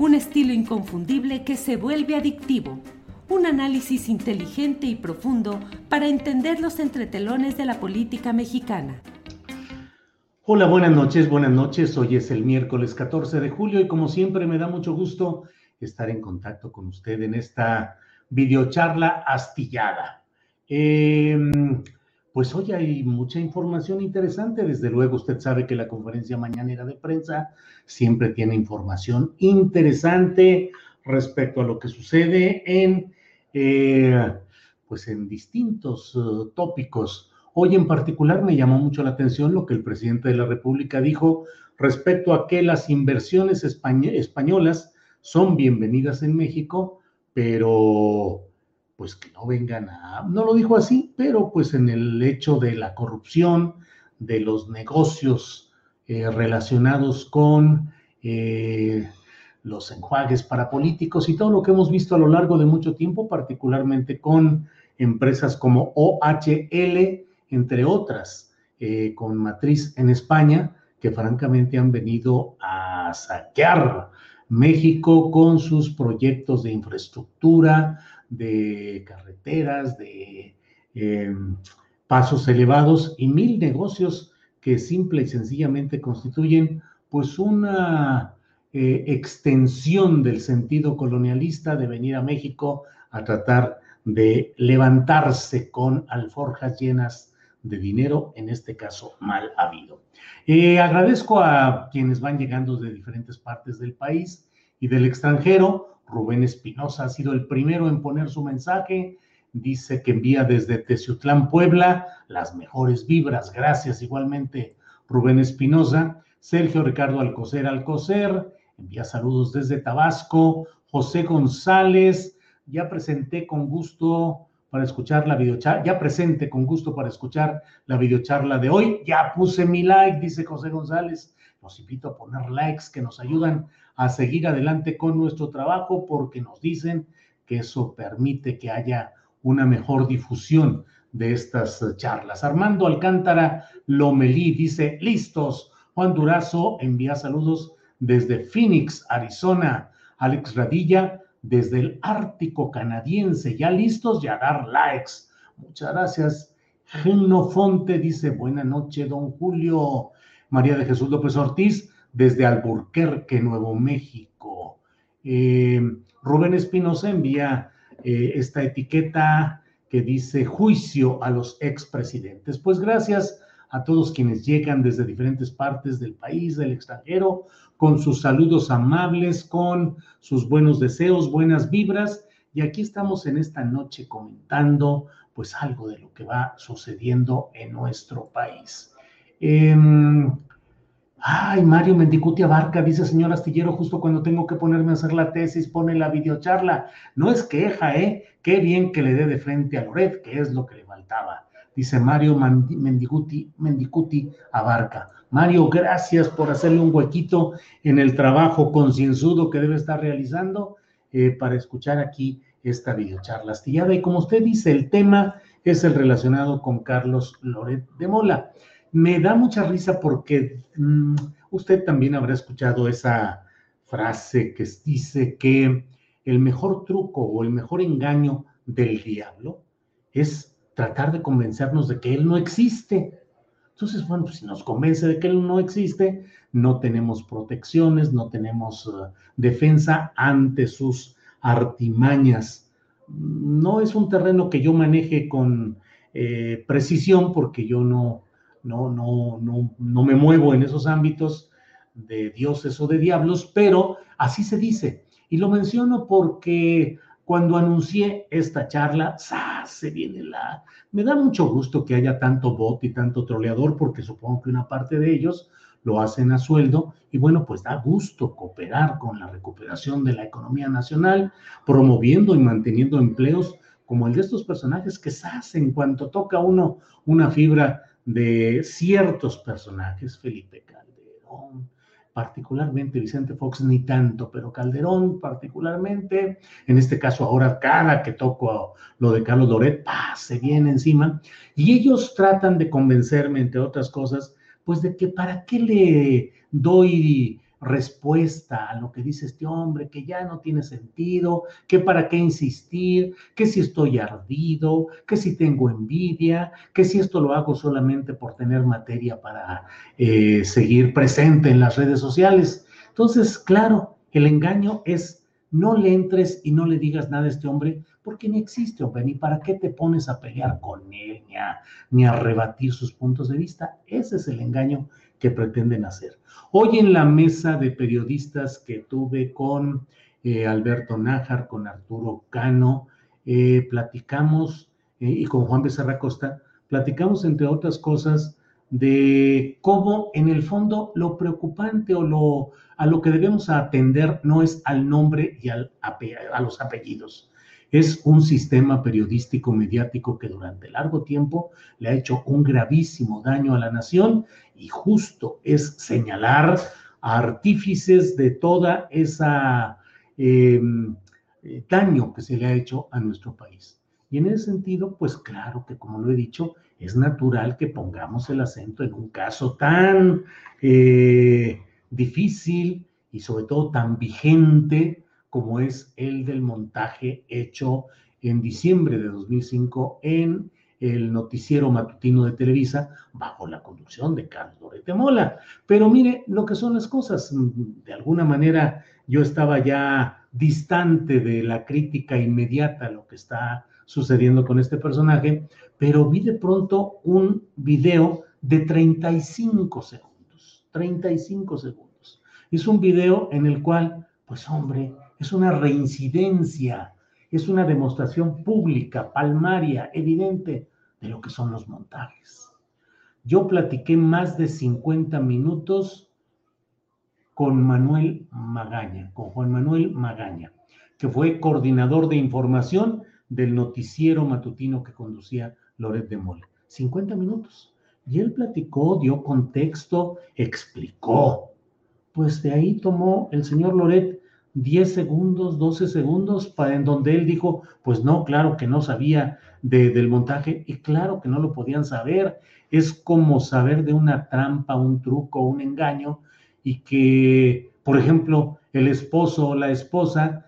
Un estilo inconfundible que se vuelve adictivo. Un análisis inteligente y profundo para entender los entretelones de la política mexicana. Hola, buenas noches, buenas noches. Hoy es el miércoles 14 de julio y como siempre me da mucho gusto estar en contacto con usted en esta videocharla astillada. Eh, pues hoy hay mucha información interesante. Desde luego, usted sabe que la conferencia mañanera de prensa siempre tiene información interesante respecto a lo que sucede en, eh, pues en distintos uh, tópicos. Hoy en particular me llamó mucho la atención lo que el presidente de la República dijo respecto a que las inversiones españolas son bienvenidas en México, pero pues que no vengan a, no lo dijo así, pero pues en el hecho de la corrupción, de los negocios eh, relacionados con eh, los enjuagues para políticos y todo lo que hemos visto a lo largo de mucho tiempo, particularmente con empresas como OHL, entre otras, eh, con matriz en España, que francamente han venido a saquear México con sus proyectos de infraestructura, de carreteras, de em, pasos elevados y mil negocios que simple y sencillamente constituyen pues una eh, extensión del sentido colonialista de venir a México a tratar de levantarse con alforjas llenas de dinero, en este caso mal habido. Eh, agradezco a quienes van llegando de diferentes partes del país y del extranjero. Rubén Espinosa ha sido el primero en poner su mensaje. Dice que envía desde Teciutlán, Puebla, las mejores vibras. Gracias igualmente, Rubén Espinosa. Sergio Ricardo Alcocer Alcocer envía saludos desde Tabasco. José González, ya presenté con gusto para escuchar la videocharla, ya presente con gusto para escuchar la videocharla de hoy. Ya puse mi like, dice José González. Los invito a poner likes que nos ayudan a seguir adelante con nuestro trabajo porque nos dicen que eso permite que haya una mejor difusión de estas charlas. Armando Alcántara Lomelí dice, listos. Juan Durazo envía saludos desde Phoenix, Arizona. Alex Radilla desde el Ártico canadiense. Ya listos y a dar likes. Muchas gracias. Genofonte dice, buena noche, don Julio. María de Jesús López Ortiz, desde Alburquerque, Nuevo México. Eh, Rubén Espinosa envía eh, esta etiqueta que dice juicio a los expresidentes. Pues gracias a todos quienes llegan desde diferentes partes del país, del extranjero, con sus saludos amables, con sus buenos deseos, buenas vibras. Y aquí estamos en esta noche comentando pues algo de lo que va sucediendo en nuestro país. Em, ay, Mario Mendicuti Abarca, dice señor Astillero, justo cuando tengo que ponerme a hacer la tesis, pone la videocharla. No es queja, ¿eh? Qué bien que le dé de frente a Loret, que es lo que le faltaba. Dice Mario Mendicuti, Abarca. Mario, gracias por hacerle un huequito en el trabajo concienzudo que debe estar realizando eh, para escuchar aquí esta videocharla astillada. Y como usted dice, el tema es el relacionado con Carlos Loret de Mola. me da mucha risa porque mm, usted también habrá escuchado esa frase que dice que el mejor truco o el mejor engaño del diablo es tratar de convencernos de que él no existe. Entonces, bueno, pues si nos convence de que él no existe, no tenemos protecciones, no tenemos uh, defensa ante sus artimañas. No es un terreno que yo maneje con eh, precisión porque yo no, no, no, no, no me muevo en esos ámbitos de dioses o de diablos, pero así se dice. Y lo menciono porque cuando anuncié esta charla, se viene la... Me da mucho gusto que haya tanto bot y tanto troleador, porque supongo que una parte de ellos lo hacen a sueldo. Y bueno, pues da gusto cooperar con la recuperación de la economía nacional, promoviendo y manteniendo empleos como el de estos personajes que se hacen cuanto toca uno una fibra de ciertos personajes, Felipe Calderón, particularmente Vicente Fox, ni tanto, pero Calderón particularmente, en este caso ahora cada que toco lo de Carlos Loret, se viene encima, y ellos tratan de convencerme, entre otras cosas, pues de que para qué le doy respuesta a lo que dice este hombre, que ya no tiene sentido, que para qué insistir, que si estoy ardido, que si tengo envidia, que si esto lo hago solamente por tener materia para eh, seguir presente en las redes sociales. Entonces, claro, el engaño es no le entres y no le digas nada a este hombre porque ni existe, hombre, ni para qué te pones a pelear con él, ni ni a rebatir sus puntos de vista. Ese es el engaño que pretenden hacer. Hoy en la mesa de periodistas que tuve con eh, Alberto Nájar, con Arturo Cano, eh, platicamos, eh, y con Juan Becerra Costa, platicamos entre otras cosas de cómo en el fondo lo preocupante o lo, a lo que debemos atender no es al nombre y al, a los apellidos, es un sistema periodístico mediático que durante largo tiempo le ha hecho un gravísimo daño a la nación y justo es señalar a artífices de toda esa em, eh, daño que se le ha hecho a nuestro país. Y en ese sentido, pues claro que como lo he dicho, es natural que pongamos el acento en un caso tan eh, difícil y sobre todo tan vigente como es el del montaje hecho en diciembre de 2005 en el noticiero matutino de Televisa bajo la conducción de Carlos Lorete Mola. Pero mire lo que son las cosas. De alguna manera yo estaba ya distante de la crítica inmediata a lo que está sucediendo con este personaje, pero vi de pronto un video de 35 segundos. 35 segundos. Es un video en el cual, pues hombre, es una reincidencia, es una demostración pública, palmaria, evidente de lo que son los montajes. Yo platiqué más de 50 minutos con Manuel Magaña, con Juan Manuel Magaña, que fue coordinador de información del noticiero matutino que conducía Loret de Mola. 50 minutos. Y él platicó, dio contexto, explicó. Pues de ahí tomó el señor Loret 10 segundos, 12 segundos, para en donde él dijo, pues no, claro que no sabía del montaje y claro que no lo podían saber. Es como saber de una trampa, un truco, un engaño y que, por ejemplo, el esposo o la esposa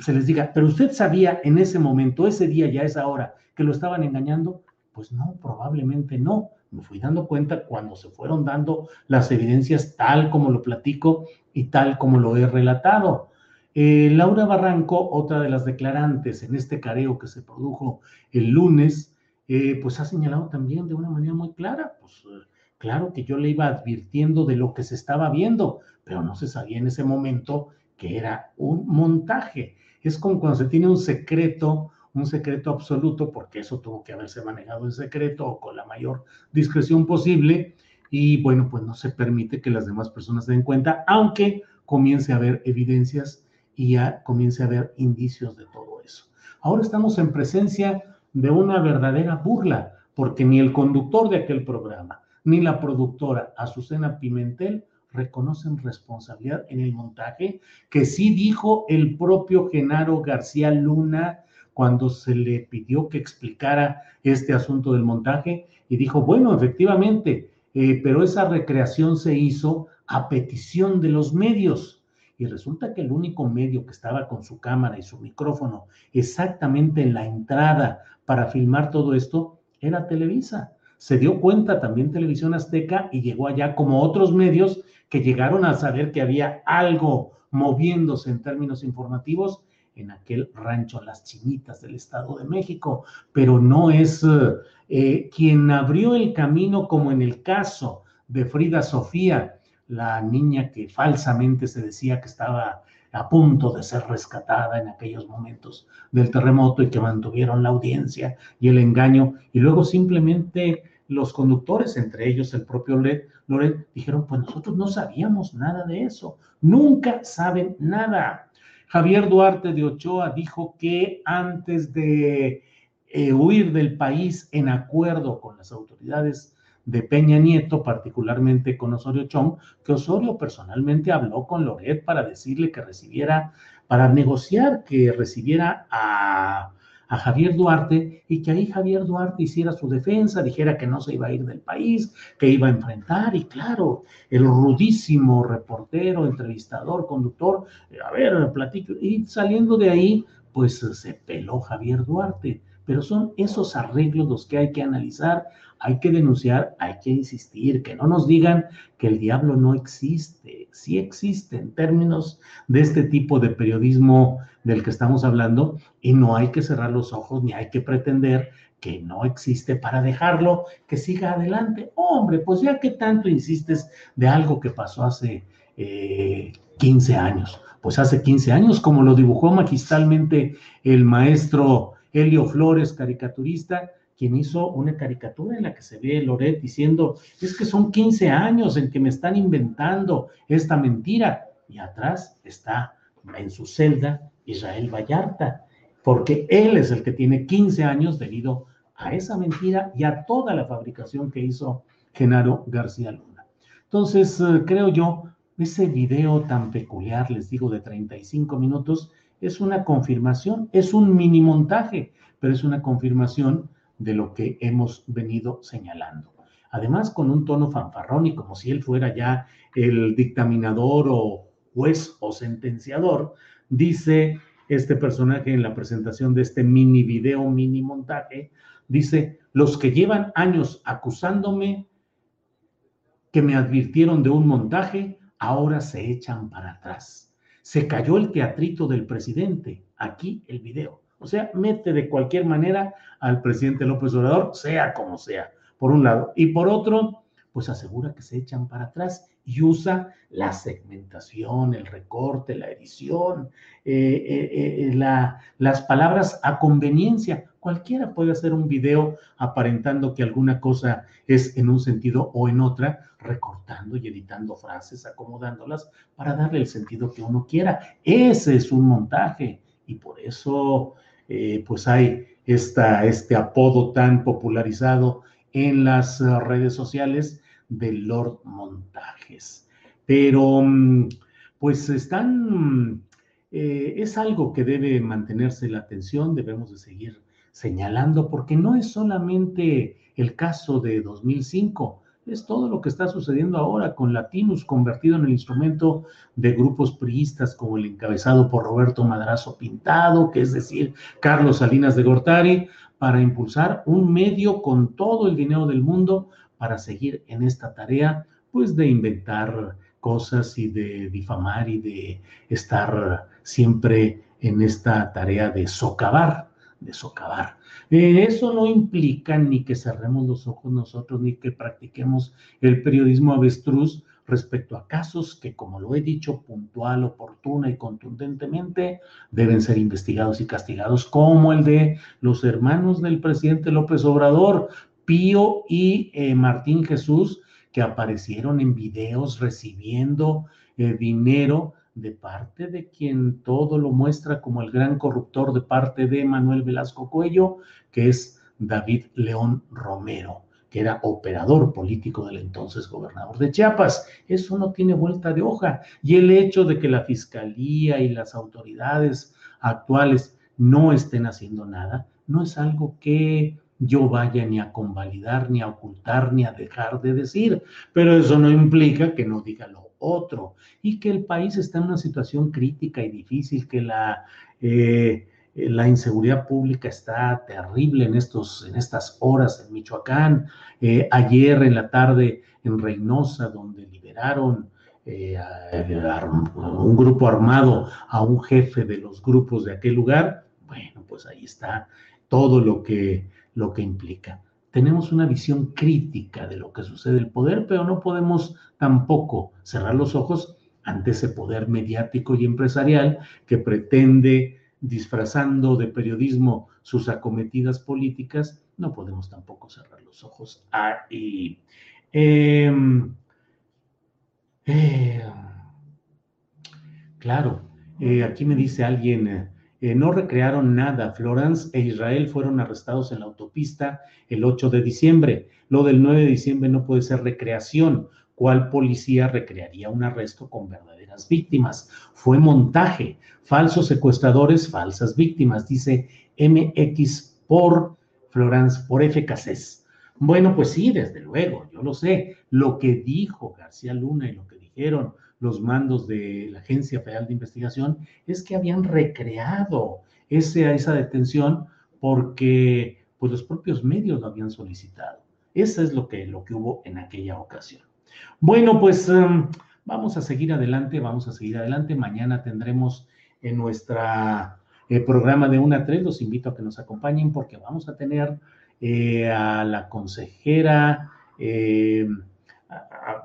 se les diga, pero usted sabía en ese momento, ese día ya esa hora, que lo estaban engañando. Pues no, probablemente no. Me fui dando cuenta cuando se fueron dando las evidencias tal como lo platico y tal como lo he relatado. Eh, Laura Barranco, otra de las declarantes en este careo que se produjo el lunes, eh, pues ha señalado también de una manera muy clara, pues eh, claro que yo le iba advirtiendo de lo que se estaba viendo, pero no se sabía en ese momento que era un montaje. Es como cuando se tiene un secreto, un secreto absoluto, porque eso tuvo que haberse manejado en secreto o con la mayor discreción posible, y bueno, pues no se permite que las demás personas se den cuenta, aunque comience a haber evidencias y ya comience a haber indicios de todo eso. Ahora estamos en presencia de una verdadera burla, porque ni el conductor de aquel programa, ni la productora Azucena Pimentel reconocen responsabilidad en el montaje, que sí dijo el propio Genaro García Luna cuando se le pidió que explicara este asunto del montaje, y dijo, bueno, efectivamente, eh, pero esa recreación se hizo a petición de los medios. Y resulta que el único medio que estaba con su cámara y su micrófono exactamente en la entrada para filmar todo esto era Televisa. Se dio cuenta también Televisión Azteca y llegó allá como otros medios que llegaron a saber que había algo moviéndose en términos informativos en aquel rancho Las Chinitas del Estado de México, pero no es eh, quien abrió el camino como en el caso de Frida Sofía, la niña que falsamente se decía que estaba a punto de ser rescatada en aquellos momentos del terremoto y que mantuvieron la audiencia y el engaño y luego simplemente los conductores, entre ellos el propio Loret, dijeron, pues nosotros no sabíamos nada de eso, nunca saben nada. Javier Duarte de Ochoa dijo que antes de eh, huir del país en acuerdo con las autoridades de Peña Nieto, particularmente con Osorio Chong, que Osorio personalmente habló con Loret para decirle que recibiera, para negociar que recibiera a a Javier Duarte y que ahí Javier Duarte hiciera su defensa, dijera que no se iba a ir del país, que iba a enfrentar y claro, el rudísimo reportero, entrevistador, conductor, eh, a ver, platico, y saliendo de ahí, pues se peló Javier Duarte. Pero son esos arreglos los que hay que analizar, hay que denunciar, hay que insistir, que no nos digan que el diablo no existe, sí existe en términos de este tipo de periodismo del que estamos hablando y no hay que cerrar los ojos ni hay que pretender que no existe para dejarlo que siga adelante. hombre, pues ya que tanto insistes de algo que pasó hace 15 eh, años, pues hace 15 años, como lo dibujó magistralmente el maestro Helio Flores, caricaturista, quien hizo una caricatura en la que se ve Loret diciendo, es que son 15 años en que me están inventando esta mentira. Y atrás está en su celda Israel Vallarta, porque él es el que tiene 15 años debido a esa mentira y a toda la fabricación que hizo Genaro García Luna. Entonces, eh, creo yo, ese video tan peculiar, les digo, de 35 minutos, es una confirmación, es un mini montaje, pero es una confirmación de lo que hemos venido señalando. Además, con un tono fanfarrón y como si él fuera ya el dictaminador o juez o sentenciador, dice este personaje en la presentación de este mini video, mini montaje, dice, los que llevan años acusándome que me advirtieron de un montaje, ahora se echan para atrás. Se cayó el teatrito del presidente, aquí el video. O sea, mete de cualquier manera al presidente López Obrador, sea como sea, por un lado. Y por otro, pues asegura que se echan para atrás y usa la segmentación, el recorte, la edición, eh, eh, eh, las palabras a conveniencia. Cualquiera puede hacer un video aparentando que alguna cosa es en un sentido o en otra, recortando y editando frases, acomodándolas para darle el sentido que uno quiera. Ese es un montaje y por eso pues hay esta, este apodo tan popularizado en las redes sociales de Lord Montajes. Pero, mm, pues están, eh, es algo que debe mantenerse la atención, debemos de seguir señalando, porque no es solamente el caso de 2005, es todo lo que está sucediendo ahora con Latinus convertido en el instrumento de grupos priistas como el encabezado por Roberto Madrazo Pintado, que es decir, Carlos Salinas de Gortari, para impulsar un medio con todo el dinero del mundo para seguir en esta tarea, pues de inventar cosas y de difamar y de estar siempre en esta tarea de socavar, de socavar. Eh, eso no implica ni que cerremos los ojos nosotros, ni que practiquemos el periodismo avestruz respecto a casos que, como lo he dicho, puntual, oportuna y contundentemente, deben ser investigados y castigados, como el de los hermanos del presidente López Obrador, Pío y eh, Martín Jesús, que aparecieron en videos recibiendo eh, dinero de parte de quien todo lo muestra como el gran corruptor de parte de Manuel Velasco Cuello, que es David León Romero, que era operador político del entonces gobernador de Chiapas. Eso no tiene vuelta de hoja. Y el hecho de que la fiscalía y las autoridades actuales no estén haciendo nada, no es algo que yo vaya ni a convalidar, ni a ocultar, ni a dejar de decir. Pero eso no implica que no diga lo otro y que el país está en una situación crítica y difícil, que la... Eh, la inseguridad pública está terrible en, estos, en estas horas en Michoacán. Eh, ayer en la tarde en Reynosa, donde liberaron eh, un grupo armado a un jefe de los grupos de aquel lugar, bueno, pues ahí está todo lo que, lo que implica. Tenemos una visión crítica de lo que sucede el poder, pero no podemos tampoco cerrar los ojos ante ese poder mediático y empresarial que pretende, disfrazando de periodismo sus acometidas políticas, no podemos tampoco cerrar los ojos ahí. Em, eh, claro, eh, aquí me dice alguien, eh, no recrearon nada. Florence e Israel fueron arrestados en la autopista el 8 de diciembre. Lo del 9 de diciembre no puede ser recreación. ¿Cuál policía recrearía un arresto con verdaderas víctimas? Fue montaje. Falsos secuestradores, falsas víctimas, dice MX por Florence, por FKCs. Bueno, pues sí, desde luego, yo lo sé. Lo que dijo García Luna y lo que dijeron los mandos de la Agencia Federal de Investigación es que habían recreado ese, esa detención porque pues, los propios medios lo habían solicitado. Eso es lo que, lo que hubo en aquella ocasión. Bueno, pues um, vamos a seguir adelante, vamos a seguir adelante. Mañana tendremos en nuestra eh, programa de 1 a 3, los invito a que nos acompañen porque vamos a tener eh, a la consejera, eh,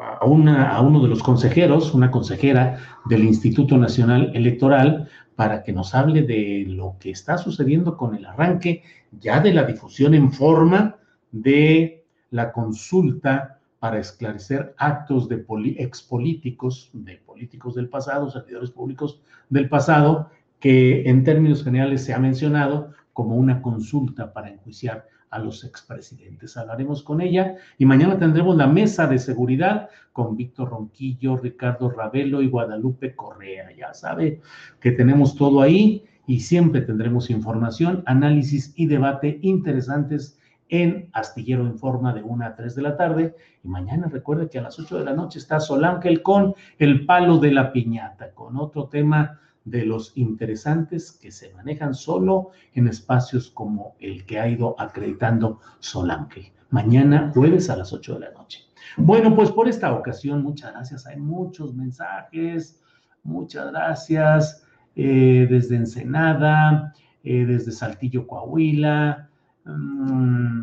a, uno de los consejeros, una consejera del Instituto Nacional Electoral, para que nos hable de lo que está sucediendo con el arranque ya de la difusión en forma de la consulta para esclarecer actos de expolíticos, de políticos del pasado, servidores públicos del pasado, que en términos generales se ha mencionado como una consulta para enjuiciar a los expresidentes. Hablaremos con ella y mañana tendremos la mesa de seguridad con Víctor Ronquillo, Ricardo Ravelo y Guadalupe Correa. Ya sabe que tenemos todo ahí y siempre tendremos información, análisis y debate interesantes en Astillero Informa de 1 a 3 de la tarde. Y mañana recuerde que a las 8 de la noche está Solángel con el palo de la piñata, con otro tema de los interesantes que se manejan solo en espacios como el que ha ido acreditando Solange. Mañana jueves a las 8 de la noche. Bueno, pues por esta ocasión, muchas gracias. Hay muchos mensajes. Muchas gracias eh, desde Ensenada, eh, desde Saltillo, Coahuila. Mm,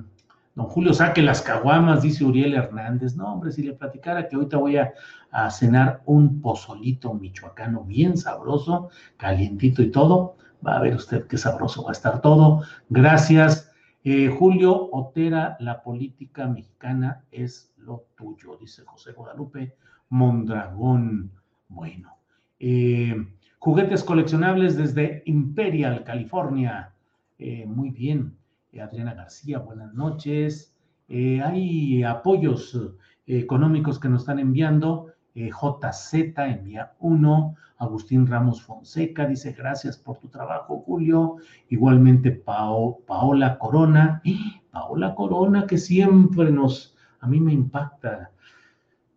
Don Julio, saque las caguamas, dice Uriel Hernández. No, hombre, si le platicara que ahorita voy a, cenar un pozolito michoacano bien sabroso, calientito y todo, va a ver usted qué sabroso va a estar todo. Gracias. Eh, Julio Otera, la política mexicana es lo tuyo, dice José Guadalupe Mondragón. Bueno, eh, juguetes coleccionables desde Imperial, California. Eh, muy bien. Adriana García, buenas noches. Eh, hay apoyos eh, económicos que nos están enviando. Eh, JZ envía uno. Agustín Ramos Fonseca dice gracias por tu trabajo, Julio. Igualmente Paola Corona. Paola Corona que siempre nos, a mí me impacta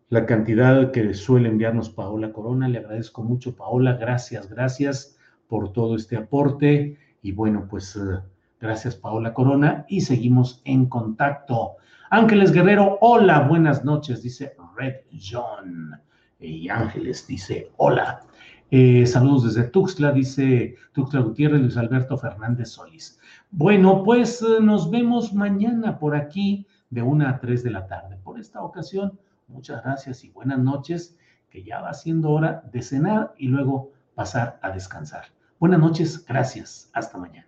la cantidad que suele enviarnos Paola Corona. Le agradezco mucho, Paola. Gracias, gracias por todo este aporte. Y bueno, pues Gracias, Paola Corona, y seguimos en contacto. Ángeles Guerrero, hola, buenas noches, dice Red John. Y Ángeles dice, hola. Eh, saludos desde Tuxtla, dice Tuxtla Gutiérrez, Luis Alberto Fernández Solís. Bueno, pues eh, nos vemos mañana por aquí de una a tres de la tarde. Por esta ocasión, muchas gracias y buenas noches, que ya va siendo hora de cenar y luego pasar a descansar. Buenas noches, gracias, hasta mañana.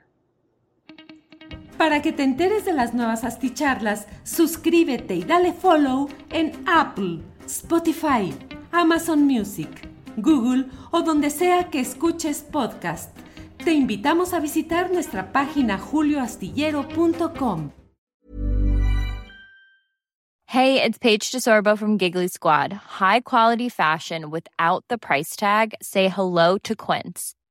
Para que te enteres de las nuevas asticharlas, suscríbete y dale follow en Apple, Spotify, Amazon Music, Google o donde sea que escuches podcast. Te invitamos a visitar nuestra página julioastillero.com. Hey, it's Paige DeSorbo from Giggly Squad. High quality fashion without the price tag. Say hello to Quince.